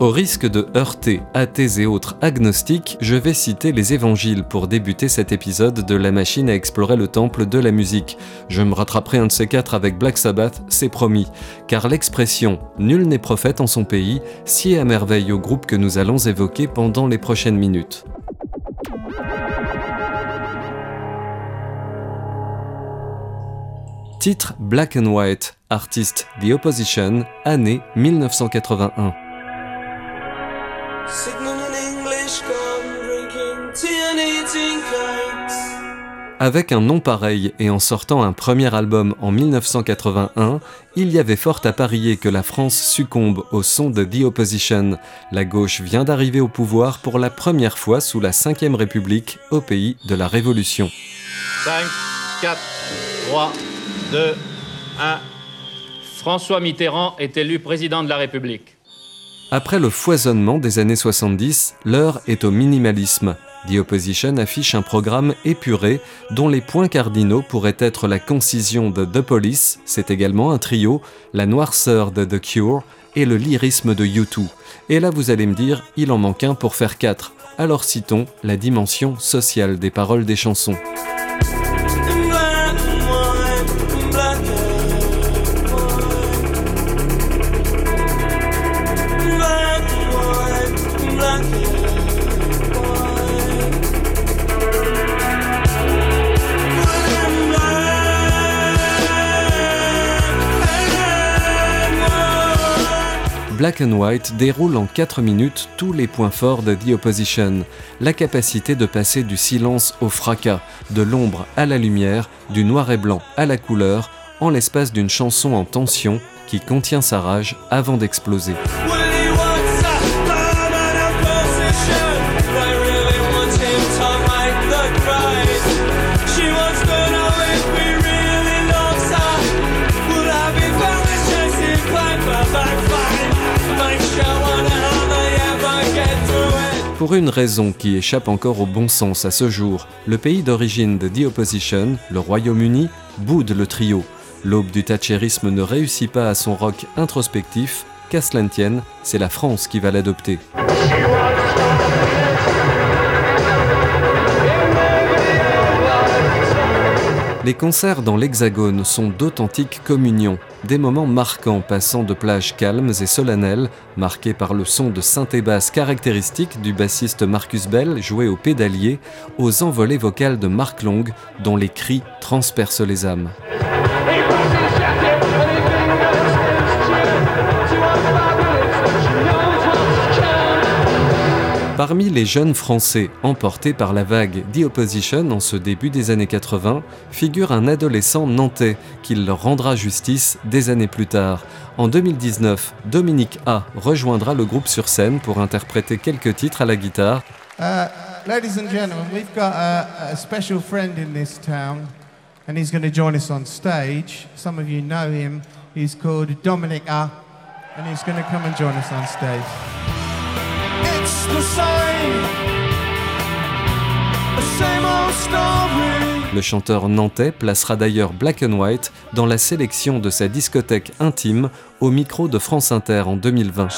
Au risque de heurter athées et autres agnostiques, je vais citer les évangiles pour débuter cet épisode de La machine à explorer le temple de la musique. Je me rattraperai un de ces quatre avec Black Sabbath, c'est promis, car l'expression Nul n'est prophète en son pays sied à merveille au groupe que nous allons évoquer pendant les prochaines minutes. Titre Black and White, artiste The Opposition, année 1981. Avec un nom pareil et en sortant un premier album en 1981, il y avait fort à parier que la France succombe au son de The Opposition. La gauche vient d'arriver au pouvoir pour la première fois sous la Ve République au pays de la Révolution. 5, 4, 3, 2, 1. François Mitterrand est élu président de la République. Après le foisonnement des années 70, l'heure est au minimalisme. The Opposition affiche un programme épuré dont les points cardinaux pourraient être la concision de The Police, c'est également un trio, la noirceur de The Cure et le lyrisme de U2. Et là vous allez me dire, il en manque un pour faire quatre. Alors citons la dimension sociale des paroles des chansons. Black and White déroule en 4 minutes tous les points forts de The Opposition, la capacité de passer du silence au fracas, de l'ombre à la lumière, du noir et blanc à la couleur, en l'espace d'une chanson en tension qui contient sa rage avant d'exploser. Pour une raison qui échappe encore au bon sens à ce jour, le pays d'origine de The Opposition, le Royaume-Uni, boude le trio. L'aube du thatcherisme ne réussit pas à son rock introspectif, qu'à cela tienne, c'est la France qui va l'adopter. Les concerts dans l'Hexagone sont d'authentiques communions, des moments marquants passant de plages calmes et solennelles, marqués par le son de synthé basse caractéristique du bassiste Marcus Bell joué au pédalier, aux envolées vocales de Mark Long dont les cris transpercent les âmes. Parmi les jeunes Français emportés par la vague The Opposition en ce début des années 80, figure un adolescent nantais qui leur rendra justice des années plus tard. En 2019, Dominique A rejoindra le groupe sur scène pour interpréter quelques titres à la guitare. Uh, ladies and gentlemen, we've got a, a special friend in this town, and he's going to join us on stage. Some of you know him. He's called Dominic A, and he's going to come and join us on stage. Le chanteur nantais placera d'ailleurs Black and White dans la sélection de sa discothèque intime au micro de France Inter en 2020.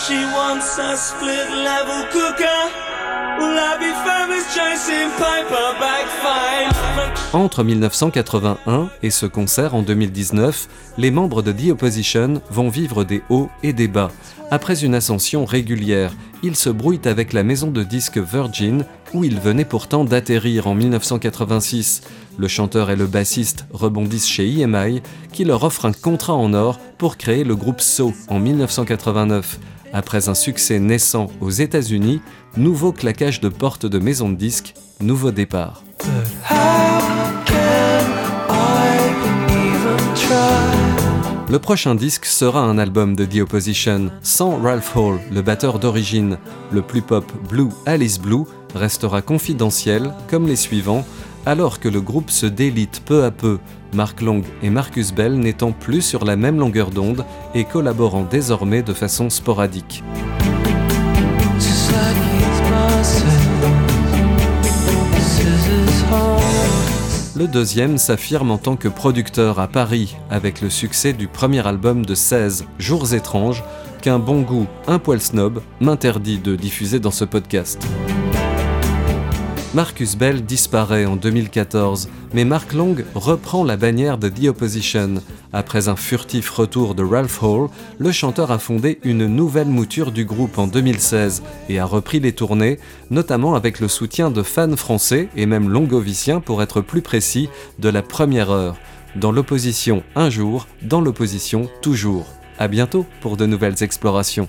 Entre 1981 et ce concert en 2019, les membres de The Opposition vont vivre des hauts et des bas. Après une ascension régulière, ils se brouillent avec la maison de disques Virgin, où ils venaient pourtant d'atterrir en 1986. Le chanteur et le bassiste rebondissent chez EMI, qui leur offre un contrat en or pour créer le groupe So en 1989. Après un succès naissant aux États-Unis, nouveau claquage de porte de maison de disques, nouveau départ. Le prochain disque sera un album de The Opposition, sans Ralph Hall, le batteur d'origine. Le plus pop Blue Alice Blue restera confidentiel, comme les suivants, alors que le groupe se délite peu à peu, Mark Long et Marcus Bell n'étant plus sur la même longueur d'onde et collaborant désormais de façon sporadique. Le deuxième s'affirme en tant que producteur à Paris avec le succès du premier album de 16, Jours étranges, qu'un bon goût, un poil snob, m'interdit de diffuser dans ce podcast. Marcus Bell disparaît en 2014, mais Mark Long reprend la bannière de The Opposition. Après un furtif retour de Ralph Hall, le chanteur a fondé une nouvelle mouture du groupe en 2016 et a repris les tournées, notamment avec le soutien de fans français et même longoviciens pour être plus précis, de la première heure. Dans l'opposition un jour, dans l'opposition toujours. À bientôt pour de nouvelles explorations.